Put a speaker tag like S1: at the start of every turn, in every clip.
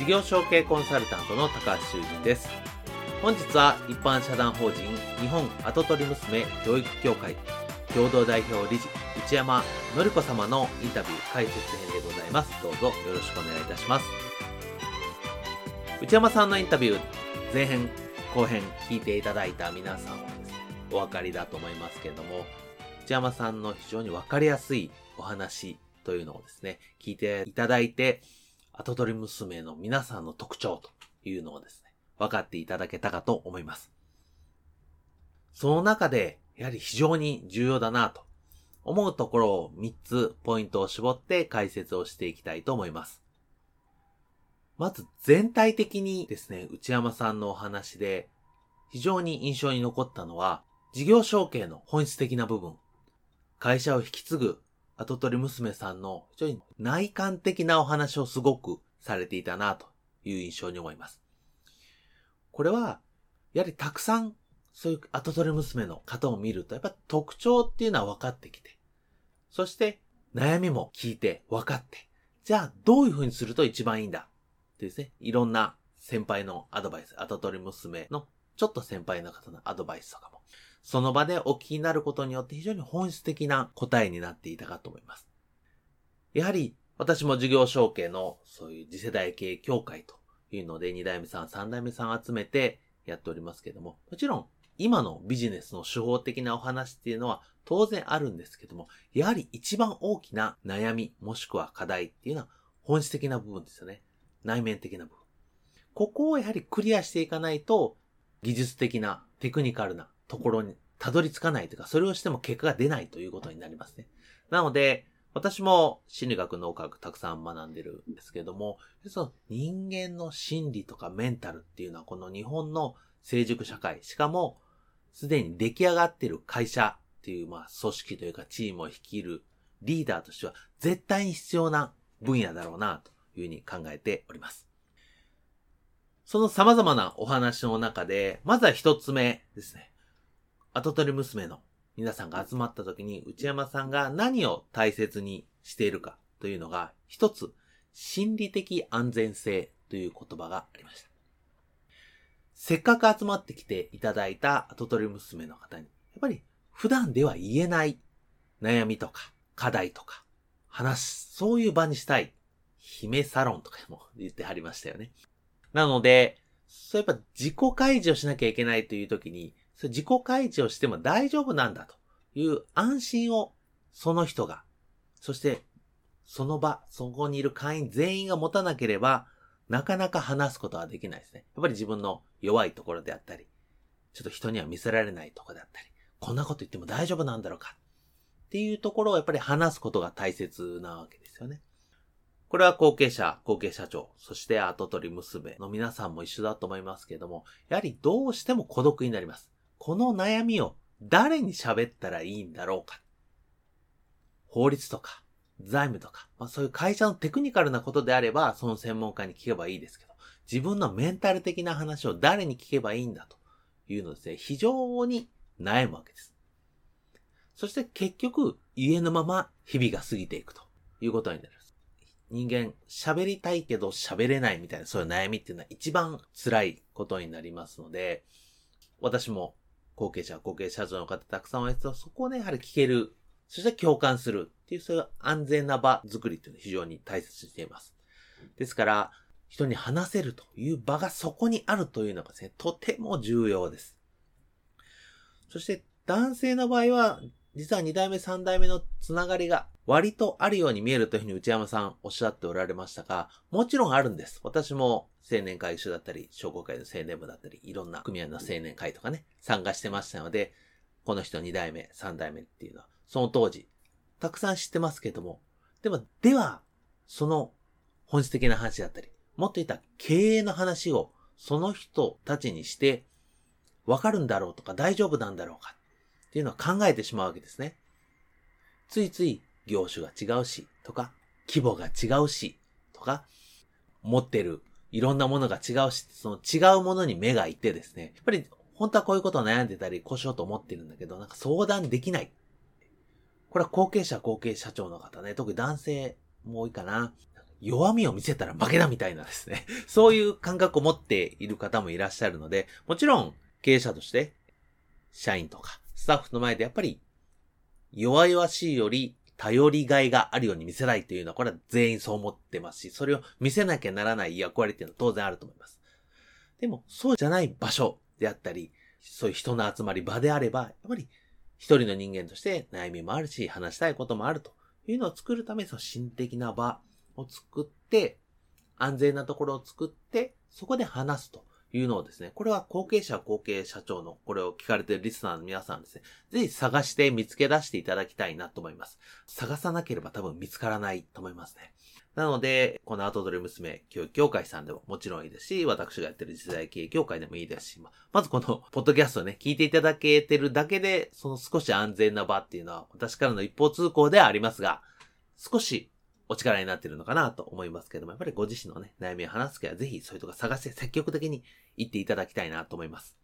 S1: 事業承継コンサルタントの高橋修人です。本日は一般社団法人日本跡取り娘教育協会共同代表理事内山典子様のインタビュー解説編でございます。どうぞよろしくお願いいたします。内山さんのインタビュー前編後編聞いていただいた皆さんはですね、お分かりだと思いますけれども、内山さんの非常に分かりやすいお話というのをですね、聞いていただいて、後取り娘の皆さんの特徴というのをですね、分かっていただけたかと思います。その中で、やはり非常に重要だなと思うところを3つポイントを絞って解説をしていきたいと思います。まず全体的にですね、内山さんのお話で非常に印象に残ったのは、事業承継の本質的な部分、会社を引き継ぐ跡取り娘さんの非常に内観的なお話をすごくされていたなという印象に思います。これは、やはりたくさんそういう跡取り娘の方を見ると、やっぱ特徴っていうのは分かってきて、そして悩みも聞いて分かって、じゃあどういう風にすると一番いいんだ？ってですね、いろんな先輩のアドバイス、跡取り娘のちょっと先輩の方のアドバイスとかもその場でお聞きになることによって非常に本質的な答えになっていたかと思います。やはり私も事業承継のそういう次世代経営協会というので2代目さん、3代目さん集めてやっておりますけども、もちろん今のビジネスの手法的なお話っていうのは当然あるんですけども、やはり一番大きな悩みもしくは課題っていうのは本質的な部分ですよね。内面的な部分。ここをやはりクリアしていかないと技術的なテクニカルなところにたどり着かないというか、それをしても結果が出ないということになりますね。なので、私も心理学、脳科学たくさん学んでるんですけども、その人間の心理とかメンタルっていうのはこの日本の成熟社会、しかもすでに出来上がってる会社っていう、まあ、組織というかチームを率いるリーダーとしては絶対に必要な分野だろうなというふうに考えております。その様々なお話の中で、まずは一つ目ですね。跡取り娘の皆さんが集まった時に内山さんが何を大切にしているかというのが一つ心理的安全性という言葉がありました。せっかく集まってきていただいた跡取り娘の方に、やっぱり普段では言えない悩みとか課題とか話す、そういう場にしたい。姫サロンとかも言ってはりましたよね。なので、そうやっぱ自己開示をしなきゃいけないという時に、自己開示をしても大丈夫なんだという安心をその人が、そしてその場、そこにいる会員全員が持たなければ、なかなか話すことはできないですね。やっぱり自分の弱いところであったり、ちょっと人には見せられないところであったり、こんなこと言っても大丈夫なんだろうかっていうところをやっぱり話すことが大切なわけですよね。これは後継者、後継社長、そして後取り娘の皆さんも一緒だと思いますけれども、やはりどうしても孤独になります。この悩みを誰に喋ったらいいんだろうか？法律とか、財務とか、まあそういう会社のテクニカルなことであれば、その専門家に聞けばいいですけど、自分のメンタル的な話を誰に聞けばいいんだというのですね、非常に悩むわけです。そして結局、言えぬまま日々が過ぎていくということになります。人間、喋りたいけど喋れないみたいなそういう悩みっていうのは一番辛いことになりますので、私も後継者、後継者像の方たくさんお会いして、そこをね、やはり聞ける。そして共感するっていう、そういう安全な場作りっていうのは非常に大切にしています。ですから、人に話せるという場がそこにあるというのがですね、とても重要です。そして男性の場合は、実は二代目三代目のつながりが割とあるように見えるというふうに内山さんおっしゃっておられましたが、もちろんあるんです。私も青年会所だったり、商工会の青年部だったり、いろんな組合の青年会とかね、参加してましたので、この人2代目、3代目っていうのは、その当時、たくさん知ってますけども、でも、では、その本質的な話だったり、もっと言った経営の話をその人たちにして、わかるんだろうとか大丈夫なんだろうかっていうのを考えてしまうわけですね。ついつい業種が違うし、とか、規模が違うし、とか、持ってるいろんなものが違うし、その違うものに目がいってですね、やっぱり本当はこういうことを悩んでたり、こうしようと思ってるんだけど、なんか相談できない。これは後継者、後継社長の方ね、特に男性も多いかな。弱みを見せたら負けだみたいなですね。そういう感覚を持っている方もいらっしゃるので、もちろん経営者として、社員とかスタッフの前でやっぱり弱々しいより頼りがいがあるように見せないというのは、これは全員そう思ってますし、それを見せなきゃならない役割っていうのは当然あると思います。でも、そうじゃない場所であったり、そういう人の集まり場であれば、やっぱり一人の人間として悩みもあるし、話したいこともあるというのを作るため、その心的な場を作って、安全なところを作って、そこで話すというのをですね、これは後継者後継社長のこれを聞かれているリスナーの皆さんですね、ぜひ探して見つけ出していただきたいなと思います。探さなければ多分見つからないと思いますね。なので、この後取り娘教育協会さんでももちろんいいですし、私がやってる時代経営協会でもいいですし、まずこのポッドキャストをね、聞いていただけてるだけで、その少し安全な場っていうのは私からの一方通行ではありますが、少しお力になってるのかなと思いますけども、やっぱりご自身のね、悩みを話す気はぜひそういうとこ探して積極的に行っていただきたいなと思います。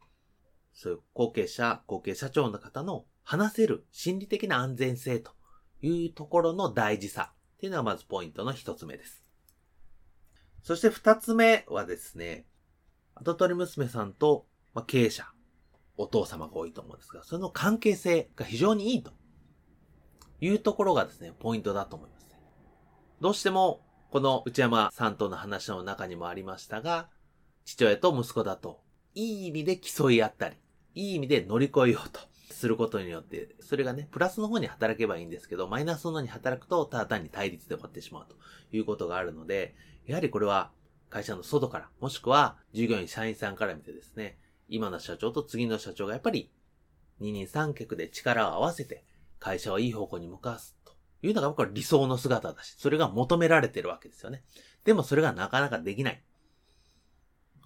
S1: そういう後継者、後継社長の方の話せる心理的な安全性というところの大事さっていうのがまずポイントの一つ目です。そして二つ目はですね、後取り娘さんと、ま、経営者、お父様が多いと思うんですが、その関係性が非常にいいというところがですね、ポイントだと思います。どうしても、この内山さんとの話の中にもありましたが、父親と息子だと、いい意味で競い合ったり、いい意味で乗り越えようとすることによって、それがね、プラスの方に働けばいいんですけど、マイナスの方に働くと、ただ単に対立で終わってしまうということがあるので、やはりこれは会社の外から、もしくは従業員社員さんから見てですね、今の社長と次の社長がやっぱり二人三脚で力を合わせて会社をいい方向に向かわすいうのが僕は理想の姿だし、それが求められてるわけですよね。でもそれがなかなかできない。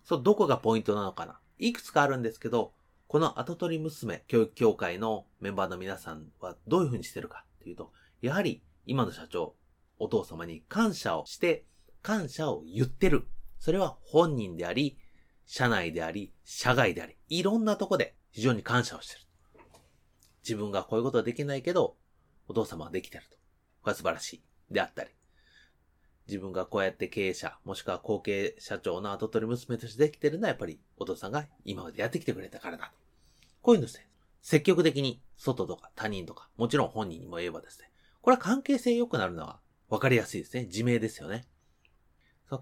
S1: そう、どこがポイントなのかな。いくつかあるんですけど、この後取り娘教育協会のメンバーの皆さんはどういうふうにしてるかっていうと、やはり今の社長、お父様に感謝をして、感謝を言ってる。それは本人であり、社内であり、社外であり、いろんなとこで非常に感謝をしてる。自分がこういうことはできないけど、お父様はできてると。これ素晴らしい。であったり。自分がこうやって経営者、もしくは後継社長の後取り娘としてできてるのはやっぱりお父さんが今までやってきてくれたからだと。こういうのですね、積極的に外とか他人とか、もちろん本人にも言えばですね、これは関係性良くなるのは分かりやすいですね。自明ですよね。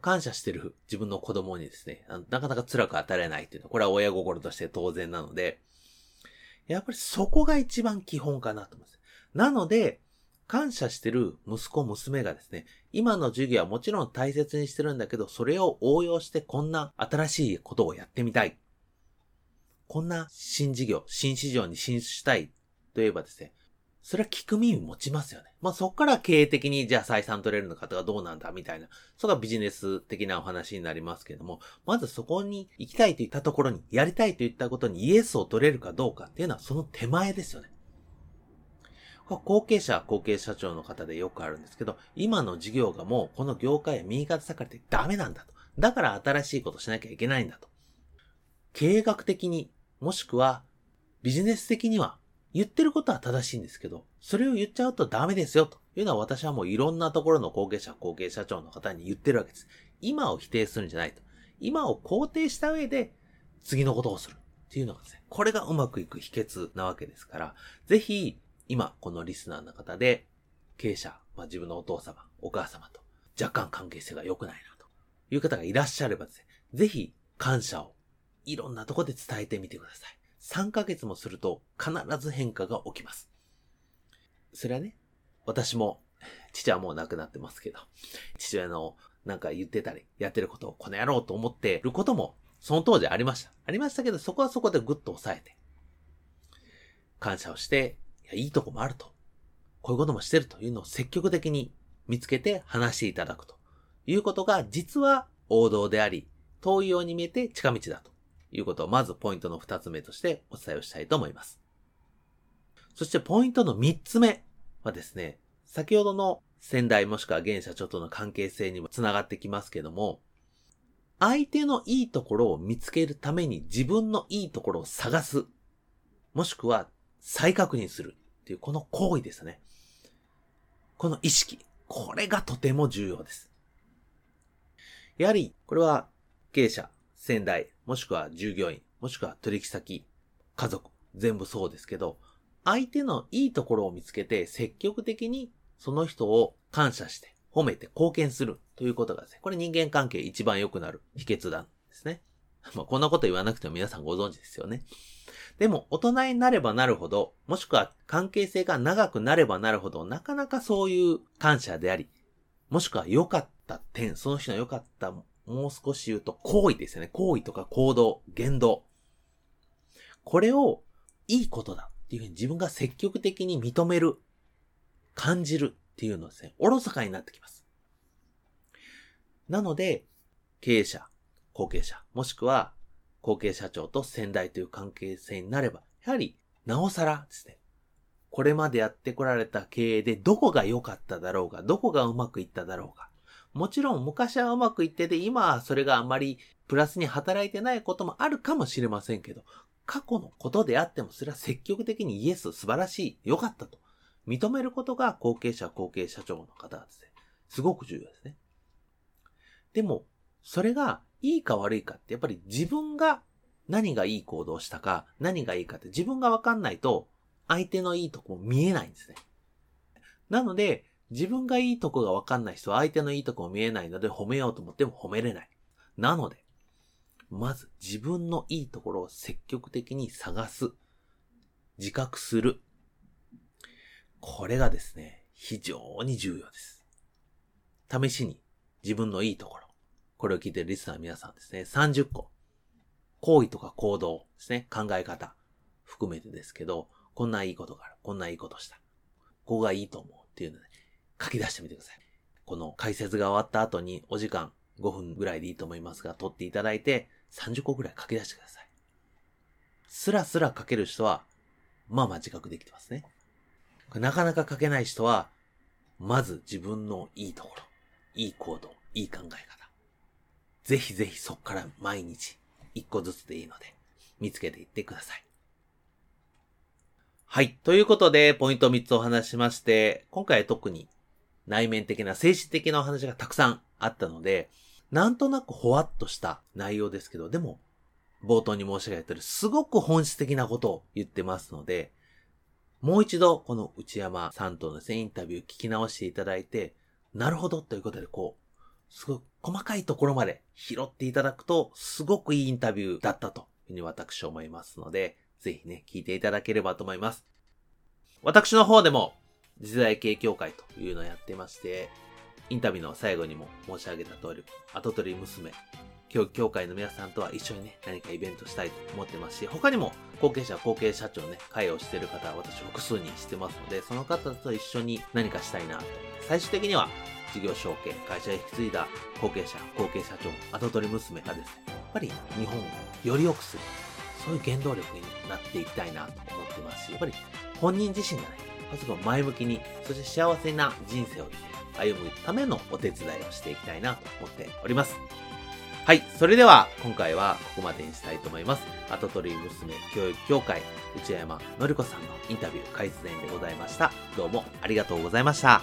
S1: 感謝してる自分の子供にですね、なかなか辛く当たれないっていうのは、これは親心として当然なので、やっぱりそこが一番基本かなと思います。なので、感謝してる息子、娘がですね、今の授業はもちろん大切にしてるんだけど、それを応用してこんな新しいことをやってみたい。こんな新事業、新市場に進出したいと言えばですね、それは聞く耳持ちますよね。まあそこから経営的にじゃあ採算取れるのかとかどうなんだみたいな、それがビジネス的なお話になりますけれども、まずそこに行きたいといったところに、やりたいといったことにイエスを取れるかどうかっていうのはその手前ですよね。後継者、後継社長の方でよくあるんですけど、今の事業がもうこの業界へ右肩下がりでダメなんだと。だから新しいことしなきゃいけないんだと。経営学的に、もしくはビジネス的には言ってることは正しいんですけど、それを言っちゃうとダメですよというのは私はもういろんなところの後継者、後継社長の方に言ってるわけです。今を否定するんじゃないと。今を肯定した上で次のことをするっていうのがですね、これがうまくいく秘訣なわけですから、ぜひ今、このリスナーの方で、経営者、まあ、自分のお父様、お母様と若干関係性が良くないなという方がいらっしゃればですね、ぜひ感謝をいろんなとこで伝えてみてください。3ヶ月もすると必ず変化が起きます。それはね、私も、父はもう亡くなってますけど、父親のなんか言ってたり、やってることをこの野郎と思ってることも、その当時ありました。ありましたけど、そこはそこでぐっと抑えて、感謝をして、いや、いいとこもあると。こういうこともしてるというのを積極的に見つけて話していただくということが、実は王道であり、遠いように見えて近道だということを、まずポイントの二つ目としてお伝えをしたいと思います。そしてポイントの三つ目はですね、先ほどの先代もしくは現社長との関係性にもつながってきますけども、相手のいいところを見つけるために自分のいいところを探す。もしくは再確認するっていうこの行為ですね。この意識。これがとても重要です。やはり、これは経営者、先代、もしくは従業員、もしくは取引先、家族、全部そうですけど、相手のいいところを見つけて積極的にその人を感謝して褒めて貢献するということがですね、これ人間関係一番良くなる秘訣なんですね。まあ、こんなこと言わなくても皆さんご存知ですよね。でも、大人になればなるほど、もしくは関係性が長くなればなるほど、なかなかそういう感謝であり、もしくは良かった点、その人の良かったもう少し言うと行為ですよね。行為とか行動、言動。これをいいことだっていうふうに自分が積極的に認める、感じるっていうのですね、おろそかになってきます。なので、経営者、後継者、もしくは後継社長と先代という関係性になれば、やはり、なおさらですね、これまでやってこられた経営でどこが良かっただろうが、どこがうまくいっただろうが、もちろん昔はうまくいってて、今はそれがあまりプラスに働いてないこともあるかもしれませんけど、過去のことであってもそれは積極的にイエス、素晴らしい、良かったと認めることが後継者、後継社長の方ですね、すごく重要ですね。でも、それがいいか悪いかってやっぱり自分が何がいい行動したか、何がいいかって自分がわかんないと相手のいいとこも見えないんですね。なので、自分がいいとこがわかんない人は相手のいいとこも見えないので褒めようと思っても褒めれない。なので、まず自分のいいところを積極的に探す。自覚する。これがですね、非常に重要です。試しに自分のいいところ。これを聞いてるリスナーの皆さんですね、30個。行為とか行動ですね、考え方含めてですけど、こんないいことがある。こんないいことした。ここがいいと思うっていうので、書き出してみてください。この解説が終わった後にお時間5分ぐらいでいいと思いますが、取っていただいて30個ぐらい書き出してください。スラスラ書ける人は、まあまあ自覚できてますね。なかなか書けない人は、まず自分のいいところ、いい行動、いい考え方。ぜひぜひそこから毎日一個ずつでいいので、見つけていってください。はい。ということで、ポイント3つお話しまして、今回特に内面的な、精神的なお話がたくさんあったので、なんとなくほわっとした内容ですけど、でも、冒頭に申し上げてる、すごく本質的なことを言ってますので、もう一度、この内山さんとのですね、インタビュー聞き直していただいて、なるほどということで、こう、すごい細かいところまで拾っていただくと、すごくいいインタビューだったというふうに私は思いますので、ぜひね、聞いていただければと思います。私の方でも、時代系協会というのをやってまして、インタビューの最後にも申し上げた通り、後取り娘、教育協会の皆さんとは一緒にね、何かイベントしたいと思ってますし、他にも後継者、後継社長ね、会をしてる方は、私複数人してますので、その方と一緒に何かしたいなと。最終的には、事業承継、会社へ引き継いだ後継者、後継社長、後取り娘がですね、やっぱり日本をより良くする。そういう原動力になっていきたいなと思ってますし、やっぱり本人自身がね、まず前向きに、そして幸せな人生を歩むためのお手伝いをしていきたいなと思っております。はい。それでは、今回はここまでにしたいと思います。後取り娘教育協会、内山のりこさんのインタビュー、改善でございました。どうもありがとうございました。